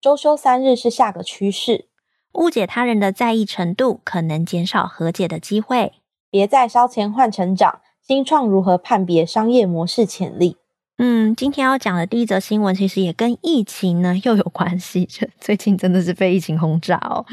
周休三日是下个趋势。误解他人的在意程度，可能减少和解的机会。别再烧钱换成长，新创如何判别商业模式潜力？嗯，今天要讲的第一则新闻，其实也跟疫情呢又有关系。就最近真的是被疫情轰炸哦，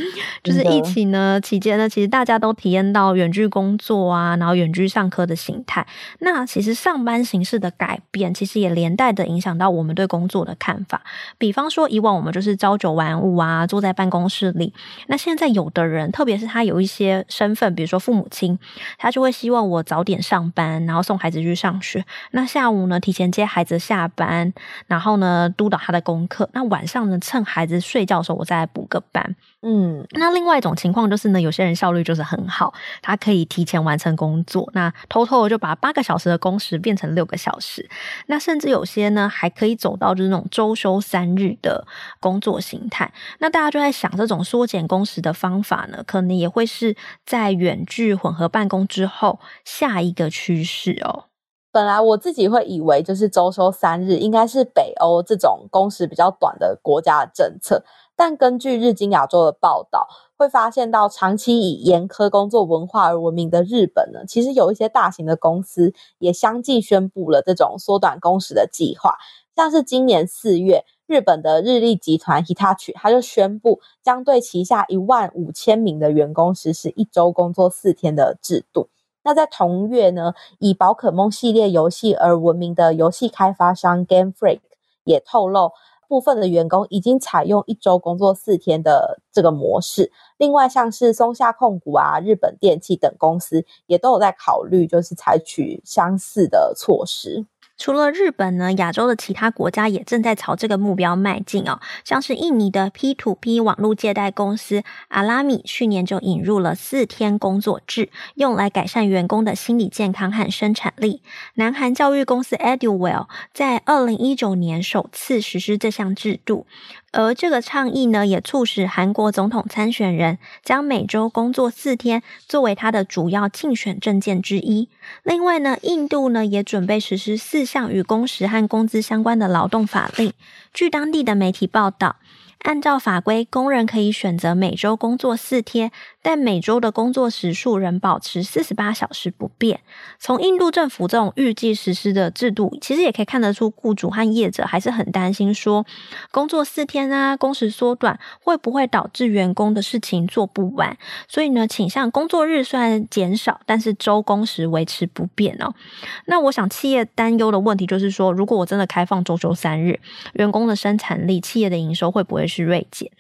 就是疫情呢期间呢，其实大家都体验到远距工作啊，然后远距上课的形态。那其实上班形式的改变，其实也连带的影响到我们对工作的看法。比方说，以往我们就是朝九晚五啊，坐在办公室里。那现在有的人，特别是他有一些身份，比如说父母亲，他就会希望我早点上班，然后送孩子去上学。那下午呢，提前接。孩子下班，然后呢，督导他的功课。那晚上呢，趁孩子睡觉的时候，我再来补个班。嗯，那另外一种情况就是呢，有些人效率就是很好，他可以提前完成工作，那偷偷的就把八个小时的工时变成六个小时。那甚至有些呢，还可以走到就是那种周休三日的工作形态。那大家就在想，这种缩减工时的方法呢，可能也会是在远距混合办公之后下一个趋势哦。本来我自己会以为，就是周休三日应该是北欧这种工时比较短的国家的政策，但根据日经亚洲的报道，会发现到长期以严苛工作文化而闻名的日本呢，其实有一些大型的公司也相继宣布了这种缩短工时的计划，像是今年四月，日本的日立集团 Hitachi 他就宣布将对旗下一万五千名的员工实施一周工作四天的制度。那在同月呢，以宝可梦系列游戏而闻名的游戏开发商 Game Freak 也透露，部分的员工已经采用一周工作四天的这个模式。另外，像是松下控股啊、日本电器等公司也都有在考虑，就是采取相似的措施。除了日本呢，亚洲的其他国家也正在朝这个目标迈进哦。像是印尼的 P to P 网络借贷公司阿拉米，去年就引入了四天工作制，用来改善员工的心理健康和生产力。南韩教育公司 Eduwell 在二零一九年首次实施这项制度。而这个倡议呢，也促使韩国总统参选人将每周工作四天作为他的主要竞选政见之一。另外呢，印度呢也准备实施四项与工时和工资相关的劳动法令。据当地的媒体报道，按照法规，工人可以选择每周工作四天，但每周的工作时数仍保持四十八小时不变。从印度政府这种预计实施的制度，其实也可以看得出，雇主和业者还是很担心说，工作四天啊，工时缩短会不会导致员工的事情做不完？所以呢，倾向工作日虽然减少，但是周工时维持不变哦。那我想，企业担忧的问题就是说，如果我真的开放周休三日，员工的生产力、企业的营收会不会是锐减？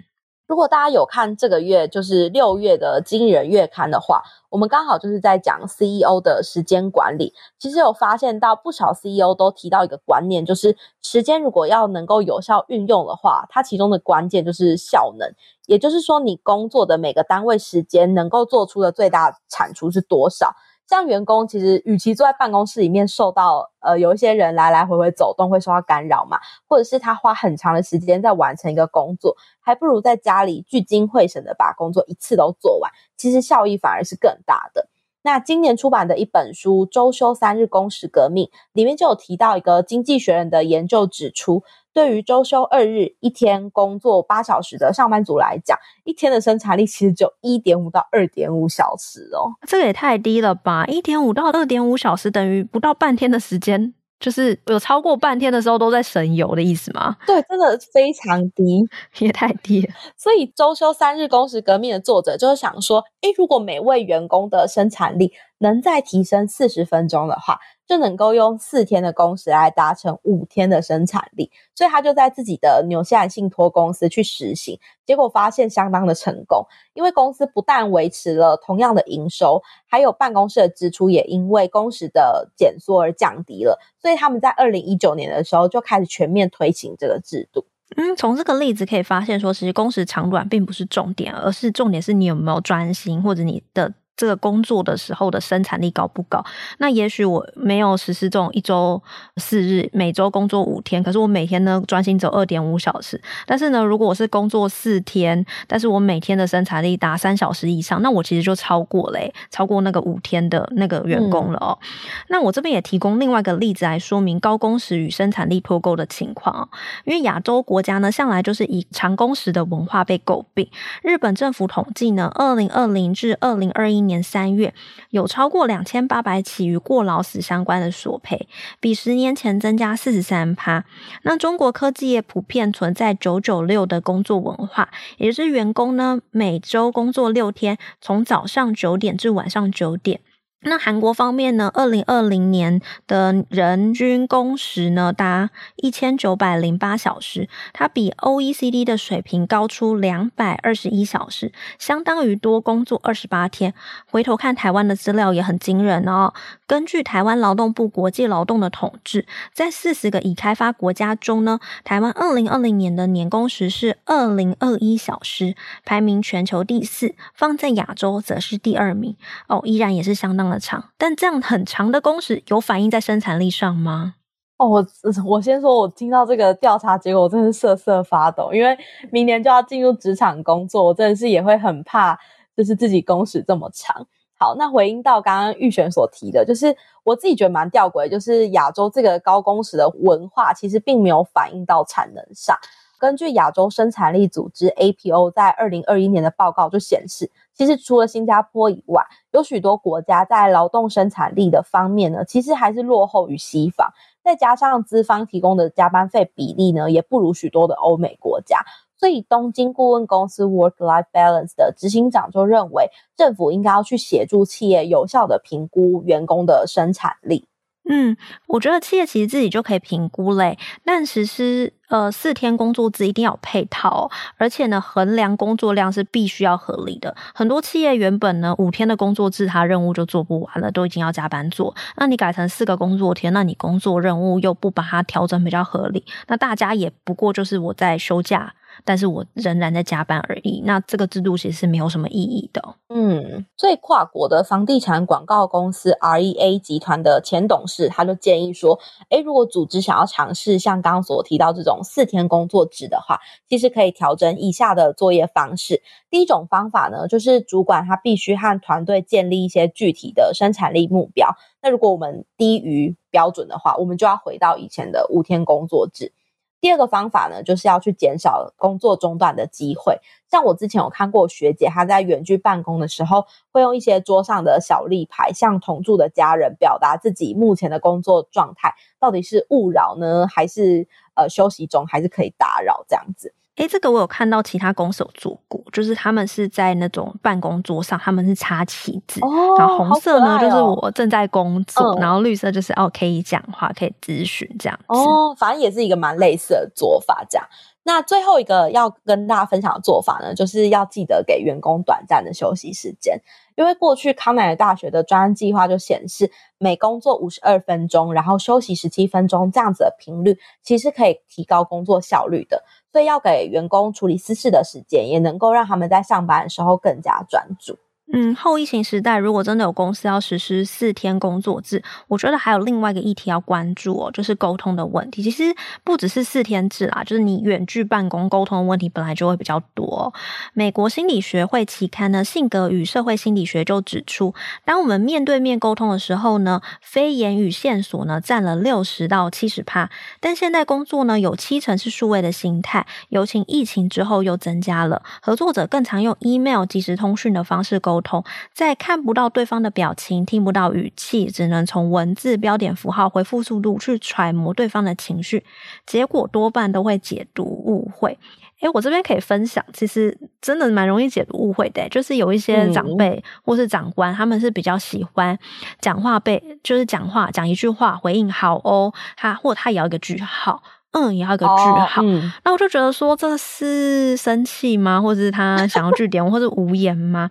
如果大家有看这个月就是六月的经理人月刊的话，我们刚好就是在讲 CEO 的时间管理。其实有发现到不少 CEO 都提到一个观念，就是时间如果要能够有效运用的话，它其中的关键就是效能。也就是说，你工作的每个单位时间能够做出的最大产出是多少？像员工其实，与其坐在办公室里面受到呃有一些人来来回回走动会受到干扰嘛，或者是他花很长的时间在完成一个工作，还不如在家里聚精会神的把工作一次都做完，其实效益反而是更大的。那今年出版的一本书《周休三日工时革命》里面就有提到一个经济学人的研究指出。对于周休二日，一天工作八小时的上班族来讲，一天的生产力其实就一点五到二点五小时哦，这个也太低了吧！一点五到二点五小时等于不到半天的时间，就是有超过半天的时候都在神游的意思吗？对，真的非常低，也太低了。所以周休三日工时革命的作者就是想说，诶，如果每位员工的生产力能再提升四十分钟的话，就能够用四天的工时来达成五天的生产力，所以他就在自己的纽西兰信托公司去实行，结果发现相当的成功，因为公司不但维持了同样的营收，还有办公室的支出也因为工时的减缩而降低了，所以他们在二零一九年的时候就开始全面推行这个制度。嗯，从这个例子可以发现说，其实工时长短并不是重点，而是重点是你有没有专心，或者你的。这个工作的时候的生产力高不高？那也许我没有实施这种一周四日，每周工作五天，可是我每天呢专心走二点五小时。但是呢，如果我是工作四天，但是我每天的生产力达三小时以上，那我其实就超过了，超过那个五天的那个员工了哦。嗯、那我这边也提供另外一个例子来说明高工时与生产力脱钩的情况哦。因为亚洲国家呢，向来就是以长工时的文化被诟病。日本政府统计呢，二零二零至二零二一年三月有超过两千八百起与过劳死相关的索赔，比十年前增加四十三趴。那中国科技业普遍存在九九六的工作文化，也就是员工呢每周工作六天，从早上九点至晚上九点。那韩国方面呢，二零二零年的人均工时呢达一千九百零八小时，它比 OECD 的水平高出两百二十一小时，相当于多工作二十八天。回头看台湾的资料也很惊人哦。根据台湾劳动部国际劳动的统计，在四十个已开发国家中呢，台湾二零二零年的年工时是二零二一小时，排名全球第四，放在亚洲则是第二名。哦，依然也是相当的。长，但这样很长的工时有反映在生产力上吗？哦，我我先说，我听到这个调查结果，我真是瑟瑟发抖，因为明年就要进入职场工作，我真的是也会很怕，就是自己工时这么长。好，那回应到刚刚玉璇所提的，就是我自己觉得蛮吊诡，就是亚洲这个高工时的文化，其实并没有反映到产能上。根据亚洲生产力组织 APO 在二零二一年的报告就显示，其实除了新加坡以外，有许多国家在劳动生产力的方面呢，其实还是落后于西方。再加上资方提供的加班费比例呢，也不如许多的欧美国家。所以，东京顾问公司 Work-Life Balance 的执行长就认为，政府应该要去协助企业有效地评估员工的生产力。嗯，我觉得企业其实自己就可以评估嘞，但其实呃四天工作制一定要配套，而且呢，衡量工作量是必须要合理的。很多企业原本呢五天的工作制，它任务就做不完了，都已经要加班做。那你改成四个工作天，那你工作任务又不把它调整比较合理，那大家也不过就是我在休假。但是我仍然在加班而已，那这个制度其实是没有什么意义的。嗯，所以跨国的房地产广告公司 REA 集团的前董事他就建议说，诶，如果组织想要尝试像刚刚所提到这种四天工作制的话，其实可以调整以下的作业方式。第一种方法呢，就是主管他必须和团队建立一些具体的生产力目标。那如果我们低于标准的话，我们就要回到以前的五天工作制。第二个方法呢，就是要去减少工作中断的机会。像我之前有看过学姐，她在远距办公的时候，会用一些桌上的小立牌，向同住的家人表达自己目前的工作状态，到底是勿扰呢，还是呃休息中，还是可以打扰这样子。诶，这个我有看到其他公司有做过，就是他们是在那种办公桌上，他们是插旗子，哦、然后红色呢、哦、就是我正在工作，嗯、然后绿色就是哦可以讲话，可以咨询这样子。哦，反正也是一个蛮类似的做法，这样。那最后一个要跟大家分享的做法呢，就是要记得给员工短暂的休息时间，因为过去康奈尔大学的专案计划就显示，每工作五十二分钟，然后休息十七分钟这样子的频率，其实可以提高工作效率的。所以要给员工处理私事的时间，也能够让他们在上班的时候更加专注。嗯，后疫情时代，如果真的有公司要实施四天工作制，我觉得还有另外一个议题要关注哦，就是沟通的问题。其实不只是四天制啦，就是你远距办公沟通的问题本来就会比较多。美国心理学会期刊呢，《性格与社会心理学》就指出，当我们面对面沟通的时候呢，非言语线索呢占了六十到七十趴，但现在工作呢有七成是数位的形态，尤其疫情之后又增加了，合作者更常用 email 即时通讯的方式沟。沟通，在看不到对方的表情、听不到语气，只能从文字、标点符号、回复速度去揣摩对方的情绪，结果多半都会解读误会。诶，我这边可以分享，其实真的蛮容易解读误会的，就是有一些长辈或是长官，他们是比较喜欢讲话被，就是讲话讲一句话回应好哦，他或他也要一个句号。嗯，也要一个句号。哦嗯、那我就觉得说，这是生气吗？或者是他想要句点，或者无言吗？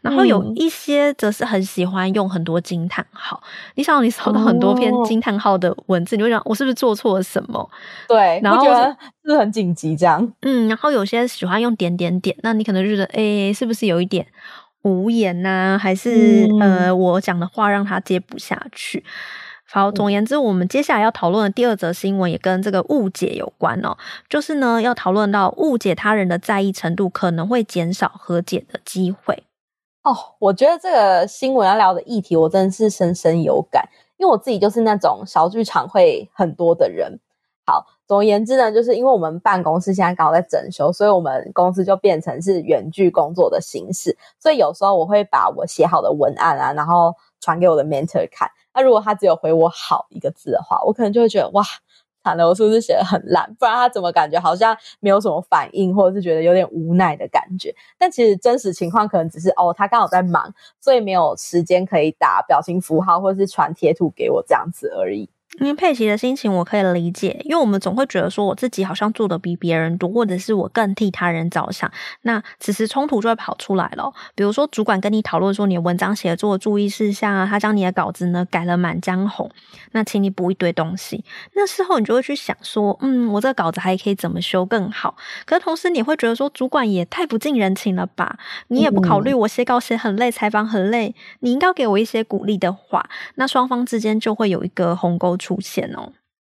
然后有一些则是很喜欢用很多惊叹号。你想，你收到很多篇惊叹号的文字，哦、你会想，我是不是做错了什么？对，然后觉得是很紧急这样。嗯，然后有些喜欢用点点点，那你可能就觉得，哎、欸，是不是有一点？无言呐、啊，还是、嗯、呃，我讲的话让他接不下去。好，总言之，我们接下来要讨论的第二则新闻也跟这个误解有关哦，就是呢，要讨论到误解他人的在意程度可能会减少和解的机会。哦，我觉得这个新闻要聊的议题，我真的是深深有感，因为我自己就是那种小剧场会很多的人。好。总而言之呢，就是因为我们办公室现在刚好在整修，所以我们公司就变成是远距工作的形式。所以有时候我会把我写好的文案啊，然后传给我的 mentor 看。那如果他只有回我“好”一个字的话，我可能就会觉得哇，惨了，我是不是写的很烂？不然他怎么感觉好像没有什么反应，或者是觉得有点无奈的感觉？但其实真实情况可能只是哦，他刚好在忙，所以没有时间可以打表情符号或者是传贴图给我这样子而已。因为佩奇的心情我可以理解，因为我们总会觉得说我自己好像做的比别人多，或者是我更替他人着想，那此时冲突就会跑出来了。比如说主管跟你讨论说你的文章写作注意事项啊，他将你的稿子呢改了满江红，那请你补一堆东西。那事后你就会去想说，嗯，我这个稿子还可以怎么修更好？可是同时你会觉得说，主管也太不近人情了吧？你也不考虑我写稿写很累，采访很累，你应该给我一些鼓励的话。那双方之间就会有一个鸿沟出现哦。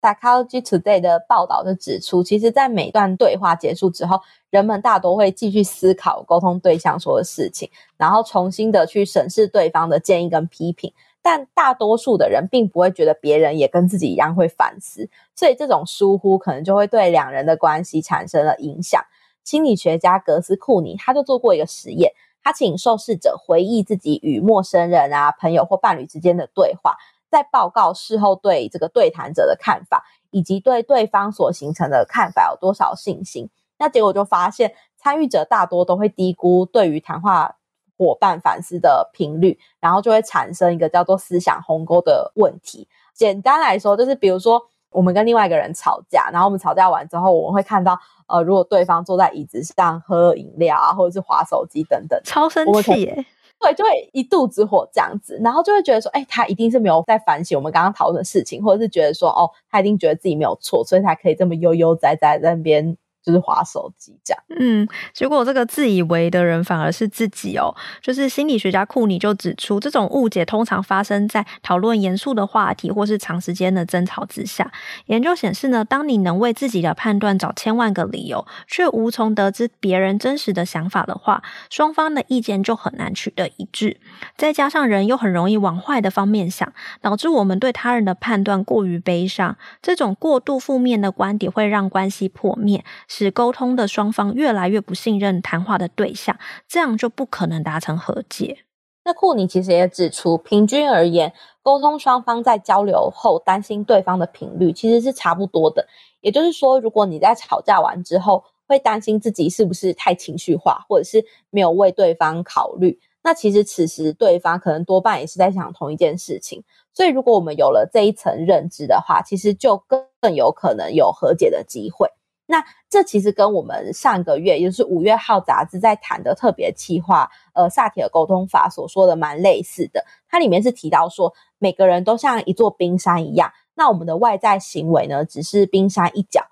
Psychology Today 的报道就指出，其实，在每段对话结束之后，人们大多会继续思考沟通对象说的事情，然后重新的去审视对方的建议跟批评。但大多数的人并不会觉得别人也跟自己一样会反思，所以这种疏忽可能就会对两人的关系产生了影响。心理学家格斯库尼他就做过一个实验，他请受试者回忆自己与陌生人啊、朋友或伴侣之间的对话。在报告事后对这个对谈者的看法，以及对对方所形成的看法有多少信心？那结果就发现，参与者大多都会低估对于谈话伙伴反思的频率，然后就会产生一个叫做思想鸿沟的问题。简单来说，就是比如说我们跟另外一个人吵架，然后我们吵架完之后，我们会看到，呃，如果对方坐在椅子上喝饮料啊，或者是滑手机等等，超生气耶。对，就会一肚子火这样子，然后就会觉得说，哎，他一定是没有在反省我们刚刚讨论的事情，或者是觉得说，哦，他一定觉得自己没有错，所以才可以这么悠悠哉哉在那边。就是滑手机这样，嗯，结果这个自以为的人反而是自己哦。就是心理学家库尼就指出，这种误解通常发生在讨论严肃的话题或是长时间的争吵之下。研究显示呢，当你能为自己的判断找千万个理由，却无从得知别人真实的想法的话，双方的意见就很难取得一致。再加上人又很容易往坏的方面想，导致我们对他人的判断过于悲伤。这种过度负面的观点会让关系破灭。使沟通的双方越来越不信任谈话的对象，这样就不可能达成和解。那库尼其实也指出，平均而言，沟通双方在交流后担心对方的频率其实是差不多的。也就是说，如果你在吵架完之后会担心自己是不是太情绪化，或者是没有为对方考虑，那其实此时对方可能多半也是在想同一件事情。所以，如果我们有了这一层认知的话，其实就更更有可能有和解的机会。那这其实跟我们上个月，也就是五月号杂志在谈的特别企划，呃，萨提尔沟通法所说的蛮类似的。它里面是提到说，每个人都像一座冰山一样，那我们的外在行为呢，只是冰山一角，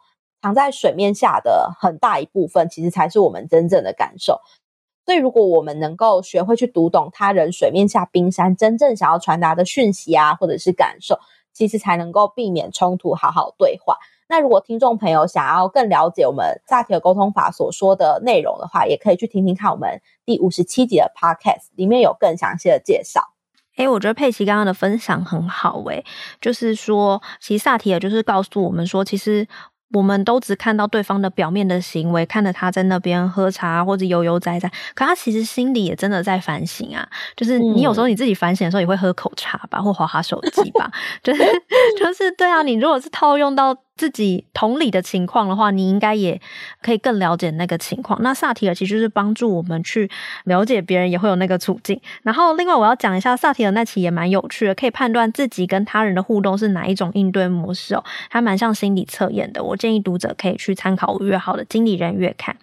藏在水面下的很大一部分，其实才是我们真正的感受。所以，如果我们能够学会去读懂他人水面下冰山真正想要传达的讯息啊，或者是感受，其实才能够避免冲突，好好对话。那如果听众朋友想要更了解我们萨提尔沟通法所说的内容的话，也可以去听听看我们第五十七集的 Podcast，里面有更详细的介绍。诶，我觉得佩奇刚刚的分享很好，诶，就是说，其实萨提尔就是告诉我们说，其实。我们都只看到对方的表面的行为，看着他在那边喝茶或者悠悠哉哉，可他其实心里也真的在反省啊。就是你有时候你自己反省的时候，也会喝口茶吧，或滑滑手机吧。就是就是对啊，你如果是套用到自己同理的情况的话，你应该也可以更了解那个情况。那萨提尔其实就是帮助我们去了解别人也会有那个处境。然后另外我要讲一下萨提尔那期也蛮有趣的，可以判断自己跟他人的互动是哪一种应对模式哦，还蛮像心理测验的。我建议读者可以去参考五月号的经理人月刊。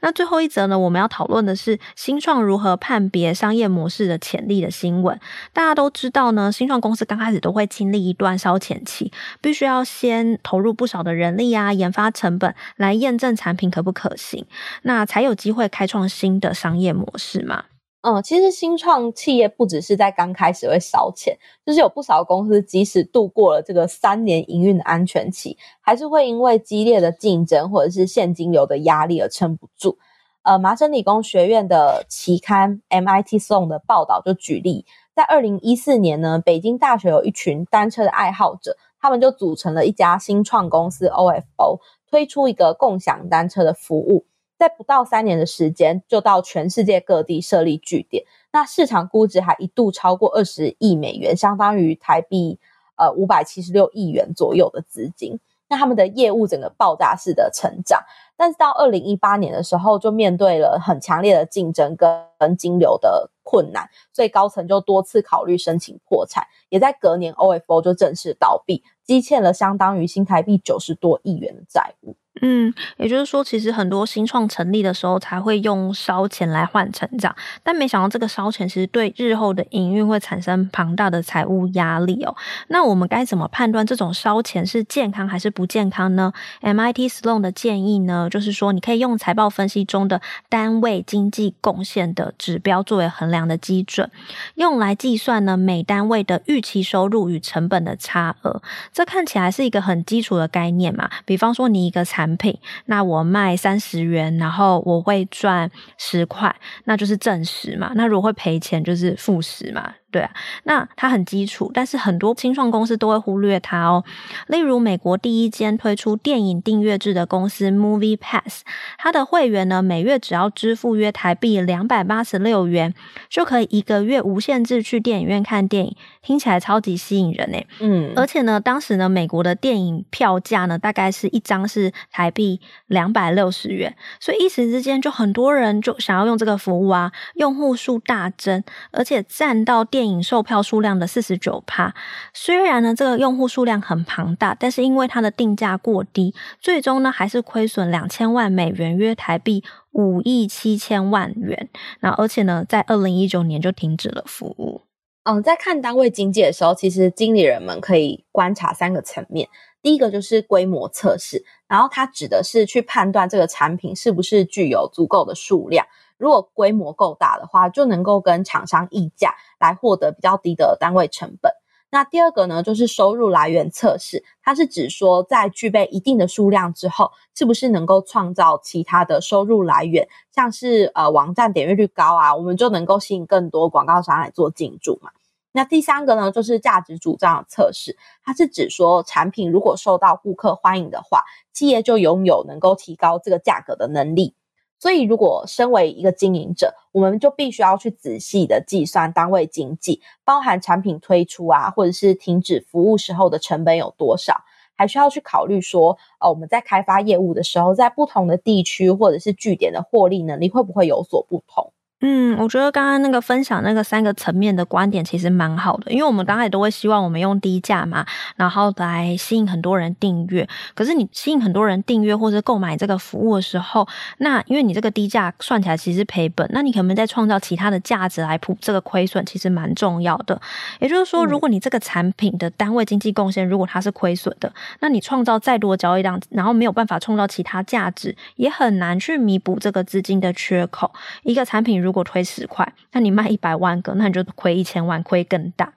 那最后一则呢，我们要讨论的是新创如何判别商业模式的潜力的新闻。大家都知道呢，新创公司刚开始都会经历一段烧钱期，必须要先投入不少的人力啊，研发成本来验证产品可不可行，那才有机会开创新的商业模式嘛。嗯，其实新创企业不只是在刚开始会烧钱，就是有不少公司即使度过了这个三年营运的安全期，还是会因为激烈的竞争或者是现金流的压力而撑不住。呃，麻省理工学院的期刊 MIT Sloan 的报道就举例，在二零一四年呢，北京大学有一群单车的爱好者。他们就组成了一家新创公司 OFO，推出一个共享单车的服务，在不到三年的时间，就到全世界各地设立据点。那市场估值还一度超过二十亿美元，相当于台币呃五百七十六亿元左右的资金。那他们的业务整个爆炸式的成长，但是到二零一八年的时候，就面对了很强烈的竞争跟金流的困难，所以高层就多次考虑申请破产，也在隔年 OFO 就正式倒闭，积欠了相当于新台币九十多亿元的债务。嗯，也就是说，其实很多新创成立的时候才会用烧钱来换成长，但没想到这个烧钱其实对日后的营运会产生庞大的财务压力哦。那我们该怎么判断这种烧钱是健康还是不健康呢？MIT Sloan 的建议呢，就是说你可以用财报分析中的单位经济贡献的指标作为衡量的基准，用来计算呢每单位的预期收入与成本的差额。这看起来是一个很基础的概念嘛，比方说你一个产品，那我卖三十元，然后我会赚十块，那就是正十嘛。那如果会赔钱，就是负十嘛。对啊，那它很基础，但是很多新创公司都会忽略它哦。例如，美国第一间推出电影订阅制的公司 Movie Pass，它的会员呢，每月只要支付约台币两百八十六元，就可以一个月无限制去电影院看电影，听起来超级吸引人诶。嗯，而且呢，当时呢，美国的电影票价呢，大概是一张是台币两百六十元，所以一时之间就很多人就想要用这个服务啊，用户数大增，而且占到电影售票数量的四十九趴，虽然呢，这个用户数量很庞大，但是因为它的定价过低，最终呢还是亏损两千万美元，约台币五亿七千万元。那而且呢，在二零一九年就停止了服务。嗯，在看单位经济的时候，其实经理人们可以观察三个层面。第一个就是规模测试，然后它指的是去判断这个产品是不是具有足够的数量。如果规模够大的话，就能够跟厂商议价来获得比较低的单位成本。那第二个呢，就是收入来源测试，它是指说在具备一定的数量之后，是不是能够创造其他的收入来源，像是呃网站点阅率高啊，我们就能够吸引更多广告商来做进驻嘛。那第三个呢，就是价值主张的测试，它是指说产品如果受到顾客欢迎的话，企业就拥有能够提高这个价格的能力。所以，如果身为一个经营者，我们就必须要去仔细的计算单位经济，包含产品推出啊，或者是停止服务时候的成本有多少，还需要去考虑说，呃，我们在开发业务的时候，在不同的地区或者是据点的获利能力会不会有所不同。嗯，我觉得刚刚那个分享那个三个层面的观点其实蛮好的，因为我们刚才都会希望我们用低价嘛，然后来吸引很多人订阅。可是你吸引很多人订阅或者购买这个服务的时候，那因为你这个低价算起来其实是赔本，那你可能在创造其他的价值来补这个亏损，其实蛮重要的。也就是说，如果你这个产品的单位经济贡献如果它是亏损的，那你创造再多交易量，然后没有办法创造其他价值，也很难去弥补这个资金的缺口。一个产品。如果亏十块，那你卖一百万个，那你就亏一千万，亏更大。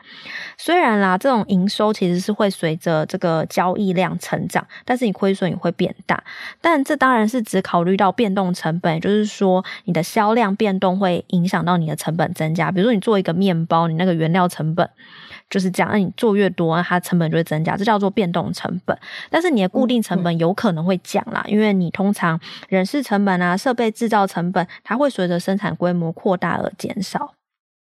虽然啦，这种营收其实是会随着这个交易量成长，但是你亏损也会变大。但这当然是只考虑到变动成本，也就是说你的销量变动会影响到你的成本增加。比如说你做一个面包，你那个原料成本。就是这样，那你做越多，它成本就会增加，这叫做变动成本。但是你的固定成本有可能会降啦，因为你通常人事成本啊、设备制造成本，它会随着生产规模扩大而减少。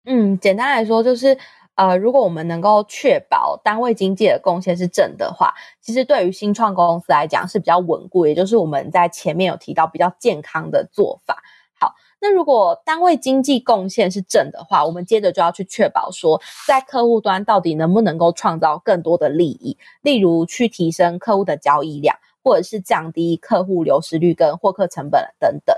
嗯，简单来说就是，呃，如果我们能够确保单位经济的贡献是正的话，其实对于新创公司来讲是比较稳固，也就是我们在前面有提到比较健康的做法。那如果单位经济贡献是正的话，我们接着就要去确保说，在客户端到底能不能够创造更多的利益，例如去提升客户的交易量，或者是降低客户流失率跟获客成本等等。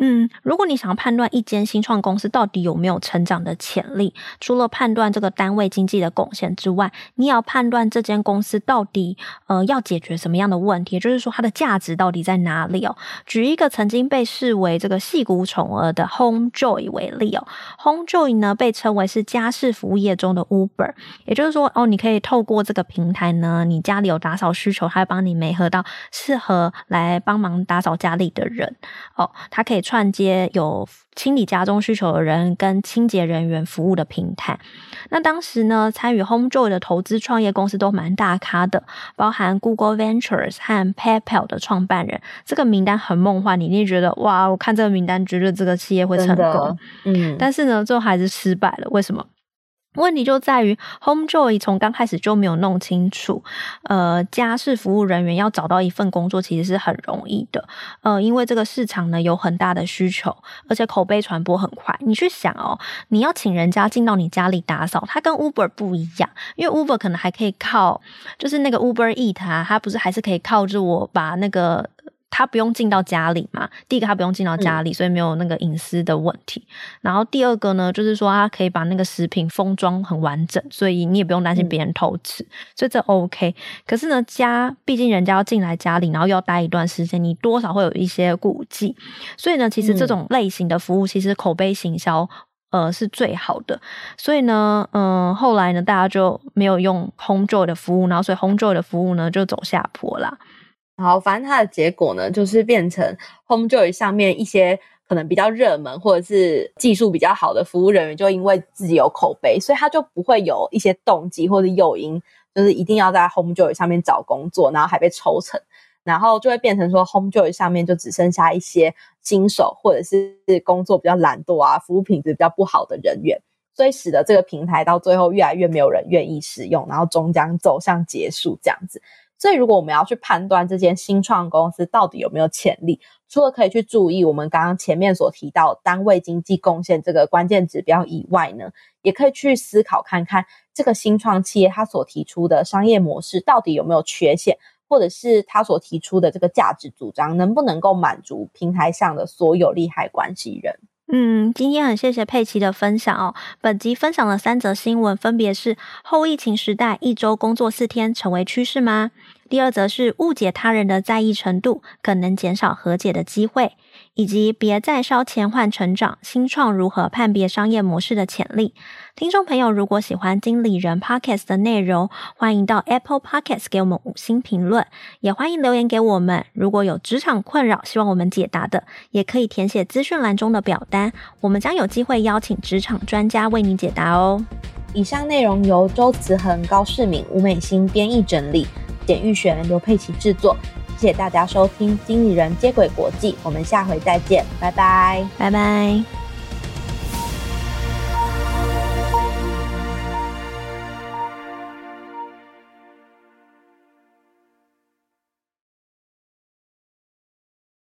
嗯，如果你想要判断一间新创公司到底有没有成长的潜力，除了判断这个单位经济的贡献之外，你也要判断这间公司到底呃要解决什么样的问题，就是说它的价值到底在哪里哦。举一个曾经被视为这个矽谷宠儿的 HomeJoy 为例哦，HomeJoy 呢被称为是家事服务业中的 Uber，也就是说哦，你可以透过这个平台呢，你家里有打扫需求，它会帮你媒合到适合来帮忙打扫家里的人哦，它可以。串接有清理家中需求的人跟清洁人员服务的平台。那当时呢，参与 HomeJoy 的投资创业公司都蛮大咖的，包含 Google Ventures 和 PayPal 的创办人。这个名单很梦幻，你一定觉得哇，我看这个名单，觉得这个企业会成功。嗯，但是呢，最后还是失败了。为什么？问题就在于，HomeJoy 从刚开始就没有弄清楚，呃，家事服务人员要找到一份工作其实是很容易的，呃，因为这个市场呢有很大的需求，而且口碑传播很快。你去想哦，你要请人家进到你家里打扫，它跟 Uber 不一样，因为 Uber 可能还可以靠，就是那个 Uber Eat 啊，它不是还是可以靠着我把那个。他不用进到家里嘛？第一个他不用进到家里，嗯，所以没有那个隐私的问题。然后第二个呢，就是说他可以把那个食品封装很完整，所以你也不用担心别人偷吃，嗯，所以这 OK。可是呢，家毕竟人家要进来家里，然后又要待一段时间，你多少会有一些顾忌。所以呢，其实这种类型的服务，其实口碑行销呃是最好的。所以呢，嗯，呃，后来呢，大家就没有用 HomeJoy 的服务，然后所以 HomeJoy 的服务呢就走下坡啦。好，反正它的结果呢，就是变成 HomeJoy 上面一些可能比较热门或者是技术比较好的服务人员，就因为自己有口碑，所以他就不会有一些动机或者诱因，就是一定要在 HomeJoy 上面找工作，然后还被抽成，然后就会变成说 HomeJoy 上面就只剩下一些新手或者是工作比较懒惰啊，服务品质比较不好的人员，所以使得这个平台到最后越来越没有人愿意使用，然后终将走向结束这样子。所以，如果我们要去判断这间新创公司到底有没有潜力，除了可以去注意我们刚刚前面所提到单位经济贡献这个关键指标以外呢，也可以去思考看看这个新创企业它所提出的商业模式到底有没有缺陷，或者是它所提出的这个价值主张能不能够满足平台上的所有利害关系人。嗯，今天很谢谢佩奇的分享哦。本集分享了三则新闻，分别是后疫情时代一周工作四天成为趋势吗？第二则是误解他人的在意程度，可能减少和解的机会。以及别再烧钱换成长，新创如何判别商业模式的潜力？听众朋友，如果喜欢经理人 Podcast 的内容，欢迎到 Apple Podcast 给我们五星评论，也欢迎留言给我们。如果有职场困扰，希望我们解答的，也可以填写资讯栏中的表单，我们将有机会邀请职场专家为你解答哦。以上内容由周慈恒、高世敏、吴美心编译整理，简玉璇、刘佩琪制作。谢谢大家收听《经理人接轨国际》，我们下回再见，拜拜，拜拜。